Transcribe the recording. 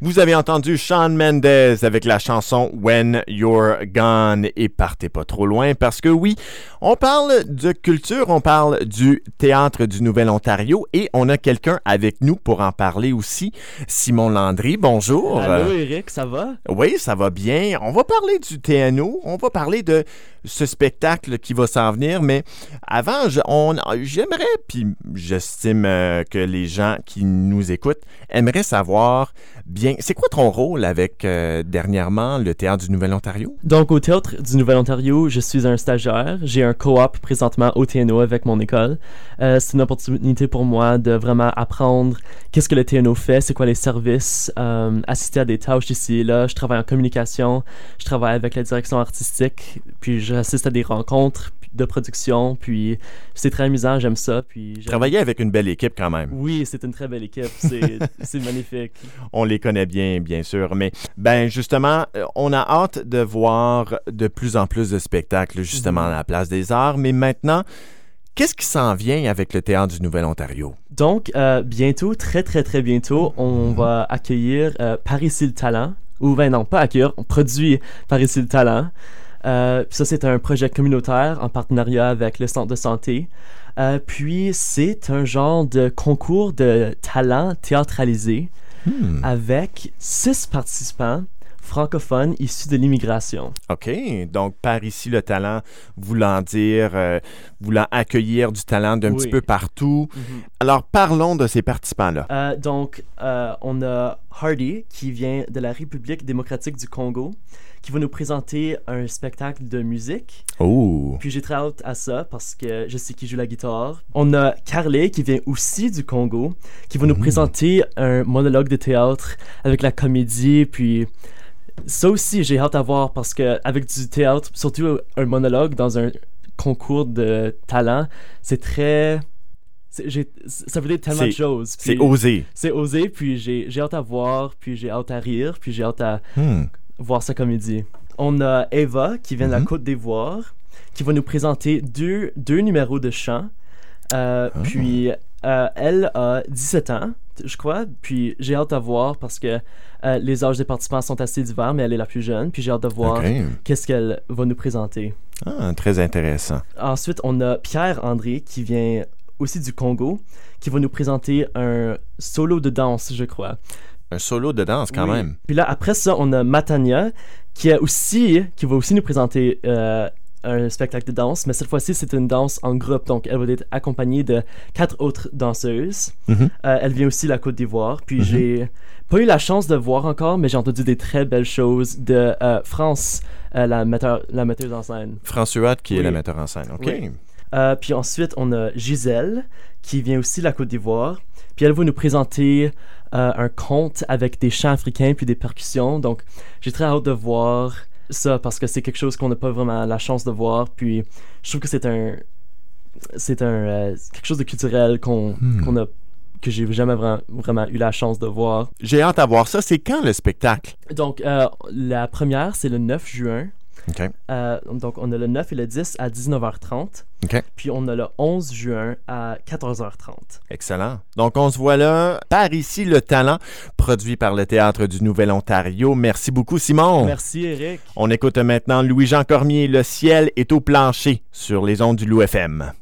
Vous avez entendu Sean Mendez avec la chanson When You're Gone et partez pas trop loin parce que oui, on parle de culture, on parle du théâtre du Nouvel-Ontario et on a quelqu'un avec nous pour en parler aussi. Simon Landry, bonjour. Allô Eric, ça va? Oui, ça va bien. On va parler du TNO, on va parler de ce spectacle qui va s'en venir, mais avant, j'aimerais, puis j'estime euh, que les gens qui nous écoutent aimeraient savoir bien, c'est quoi ton rôle avec euh, dernièrement le Théâtre du Nouvel-Ontario? Donc, au Théâtre du Nouvel-Ontario, je suis un stagiaire. J'ai un co-op présentement au TNO avec mon école. Euh, c'est une opportunité pour moi de vraiment apprendre qu'est-ce que le TNO fait, c'est quoi les services, assister à des tâches ici et là. Je travaille en communication, je travaille avec la direction artistique, puis j'assiste à des rencontres de production, puis c'est très amusant, j'aime ça. Puis Travailler avec une belle équipe quand même. Oui, c'est une très belle équipe, c'est magnifique. On les connaît bien, bien sûr, mais ben justement, euh, on a hâte de voir de plus en plus de spectacles justement mhm. à la Place des Arts, mais maintenant, Qu'est-ce qui s'en vient avec le Théâtre du Nouvel-Ontario? Donc, euh, bientôt, très, très, très bientôt, on mhm. va accueillir euh, Paris le Talent. Ou ben non, pas accueillir, on produit Paris le Talent. Euh, ça, c'est un projet communautaire en partenariat avec le centre de santé. Puis, c'est un genre de concours de talent théâtralisé hmm. avec six participants francophones issus de l'immigration. OK. Donc, par ici, le talent voulant dire, euh, voulant accueillir du talent d'un petit peu partout. Mhm. Alors, parlons de ces participants-là. donc, on a Hardy, qui vient de la République démocratique du Congo qui va nous présenter un spectacle de musique. Oh. Puis j'ai très hâte à ça parce que je sais qu'il joue la guitare. On a Carly qui vient aussi du Congo, qui va nous mm. présenter un monologue de théâtre avec la comédie. Puis ça aussi, j'ai hâte à voir parce que avec du théâtre, surtout un monologue dans un concours de talent, c'est très ça veut dire tellement de choses. C'est osé. C'est osé, puis j'ai hâte à voir, puis j'ai hâte à rire, puis j'ai hâte à hmm voir sa comédie. On a Eva qui vient de la mhm. Côte d'Ivoire qui va nous présenter deux, deux numéros de chant. Euh, ah. Puis euh, elle a 17 ans, je crois. Puis j'ai hâte de voir parce que euh, les âges des participants sont assez divers, mais elle est la plus jeune. Puis j'ai hâte de voir qu'est-ce qu'elle va nous présenter. Ah, très intéressant. Ensuite, on a Pierre-André qui vient aussi du Congo, qui va nous présenter un solo de danse, je crois. Un solo de danse quand même. Puis là, après ça, on a Matania qui, a aussi, qui va aussi nous présenter euh, un spectacle de danse, mais cette fois-ci, c'est une danse en groupe. Donc, elle va être accompagnée de quatre autres danseuses. Mm-hmm. Euh, elle vient aussi de la Côte d'Ivoire. Puis, mm-hmm. j'ai pas eu la chance de voir encore, mais j'ai entendu des très belles choses de euh, France, la, metteur, la metteuse en scène. François, qui est la metteur en scène. OK. puis ensuite, on a Gisèle, qui vient aussi de la Côte d'Ivoire. Puis elle va nous présenter euh, un conte avec des chants africains puis des percussions. Donc, j'ai très hâte de voir ça parce que c'est quelque chose qu'on n'a pas vraiment la chance de voir. Puis, je trouve que c'est un. C'est un. Euh, quelque chose de culturel qu'on hmm. a que j'ai jamais vraiment, vraiment, eu la chance de voir. J'ai hâte à voir ça. C'est quand le spectacle? Donc, euh, la première, c'est le 9 juin. Euh, donc, on a le 9 et le 10 à 19h30. Puis, on a le 11 juin à 14h30. Excellent. Donc, on se voit là. Par ici, le talent, produit par le Théâtre du Nouvel-Ontario. Merci beaucoup, Simon. Merci, Eric. On écoute maintenant Louis-Jean Cormier. Le ciel est au plancher sur les ondes du Loup FM.